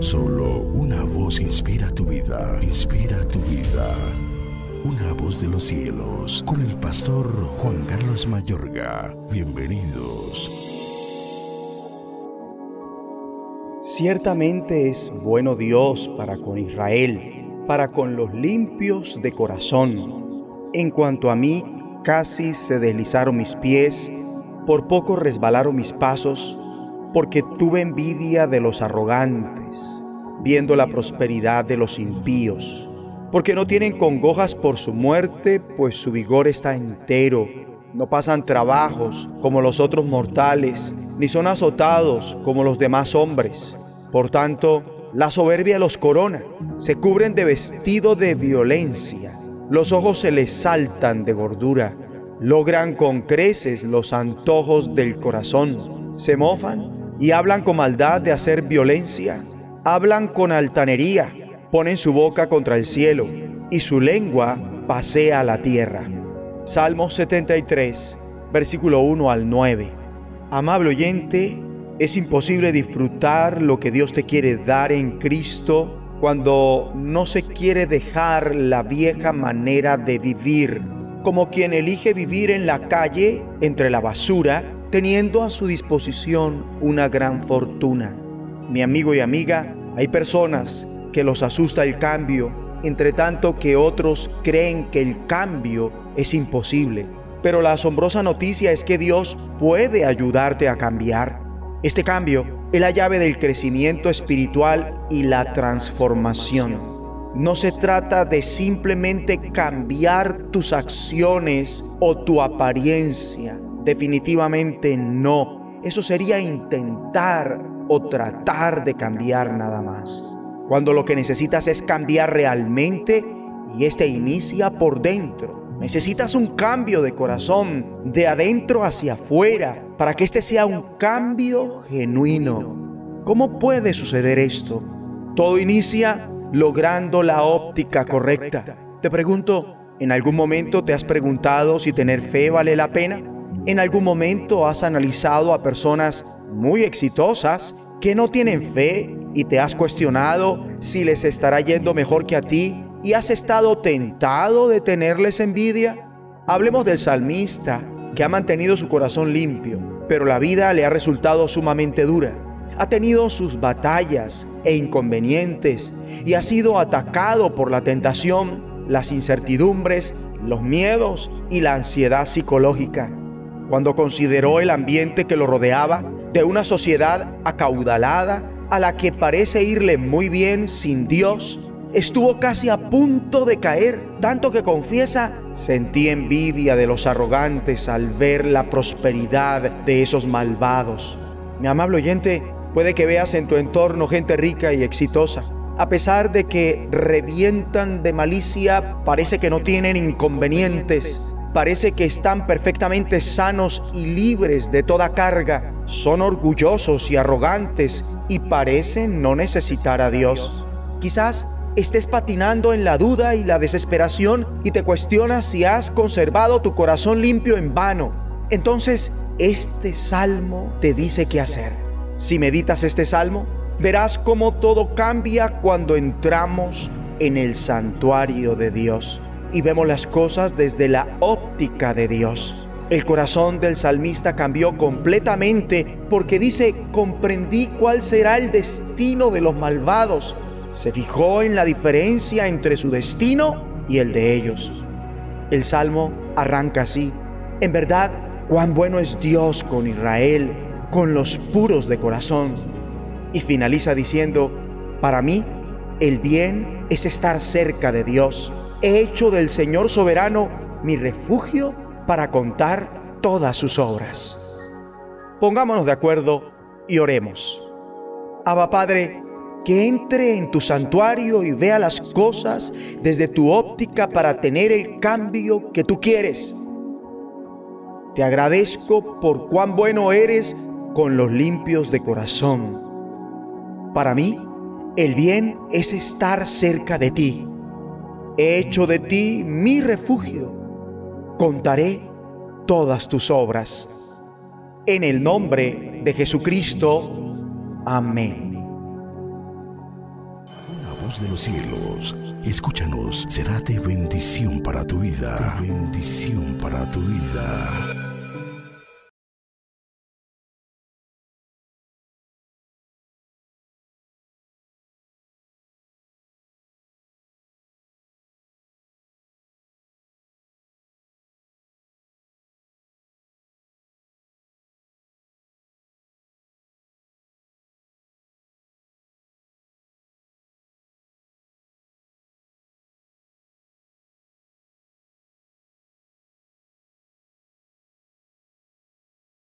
Solo una voz inspira tu vida, inspira tu vida. Una voz de los cielos, con el pastor Juan Carlos Mayorga. Bienvenidos. Ciertamente es bueno Dios para con Israel, para con los limpios de corazón. En cuanto a mí, casi se deslizaron mis pies, por poco resbalaron mis pasos, porque tuve envidia de los arrogantes, viendo la prosperidad de los impíos, porque no tienen congojas por su muerte, pues su vigor está entero. No pasan trabajos como los otros mortales, ni son azotados como los demás hombres. Por tanto, la soberbia los corona, se cubren de vestido de violencia, los ojos se les saltan de gordura, logran con creces los antojos del corazón, se mofan y hablan con maldad de hacer violencia, hablan con altanería, ponen su boca contra el cielo y su lengua pasea la tierra. Salmo 73, versículo 1 al 9. Amable oyente, es imposible disfrutar lo que Dios te quiere dar en Cristo cuando no se quiere dejar la vieja manera de vivir, como quien elige vivir en la calle entre la basura teniendo a su disposición una gran fortuna. Mi amigo y amiga, hay personas que los asusta el cambio, entre tanto que otros creen que el cambio es imposible. Pero la asombrosa noticia es que Dios puede ayudarte a cambiar. Este cambio es la llave del crecimiento espiritual y la transformación. No se trata de simplemente cambiar tus acciones o tu apariencia Definitivamente no. Eso sería intentar o tratar de cambiar nada más. Cuando lo que necesitas es cambiar realmente y este inicia por dentro. Necesitas un cambio de corazón, de adentro hacia afuera, para que este sea un cambio genuino. ¿Cómo puede suceder esto? Todo inicia logrando la óptica correcta. Te pregunto, ¿en algún momento te has preguntado si tener fe vale la pena? ¿En algún momento has analizado a personas muy exitosas que no tienen fe y te has cuestionado si les estará yendo mejor que a ti y has estado tentado de tenerles envidia? Hablemos del salmista que ha mantenido su corazón limpio, pero la vida le ha resultado sumamente dura. Ha tenido sus batallas e inconvenientes y ha sido atacado por la tentación, las incertidumbres, los miedos y la ansiedad psicológica cuando consideró el ambiente que lo rodeaba de una sociedad acaudalada a la que parece irle muy bien sin Dios, estuvo casi a punto de caer, tanto que confiesa, sentí envidia de los arrogantes al ver la prosperidad de esos malvados. Mi amable oyente, puede que veas en tu entorno gente rica y exitosa. A pesar de que revientan de malicia, parece que no tienen inconvenientes parece que están perfectamente sanos y libres de toda carga. Son orgullosos y arrogantes y parecen no necesitar a Dios. Quizás estés patinando en la duda y la desesperación y te cuestionas si has conservado tu corazón limpio en vano. Entonces, este salmo te dice qué hacer. Si meditas este salmo, verás cómo todo cambia cuando entramos en el santuario de Dios y vemos las cosas desde la óptica de Dios. El corazón del salmista cambió completamente porque dice, comprendí cuál será el destino de los malvados. Se fijó en la diferencia entre su destino y el de ellos. El salmo arranca así. En verdad, cuán bueno es Dios con Israel, con los puros de corazón. Y finaliza diciendo, para mí, el bien es estar cerca de Dios he hecho del Señor soberano mi refugio para contar todas sus obras. Pongámonos de acuerdo y oremos. Abba Padre, que entre en tu santuario y vea las cosas desde tu óptica para tener el cambio que tú quieres. Te agradezco por cuán bueno eres con los limpios de corazón. Para mí, el bien es estar cerca de ti he hecho de ti mi refugio. Contaré todas tus obras. En el nombre de Jesucristo. Amén. voz de los cielos. Escúchanos, será de bendición para tu vida. bendición para tu vida.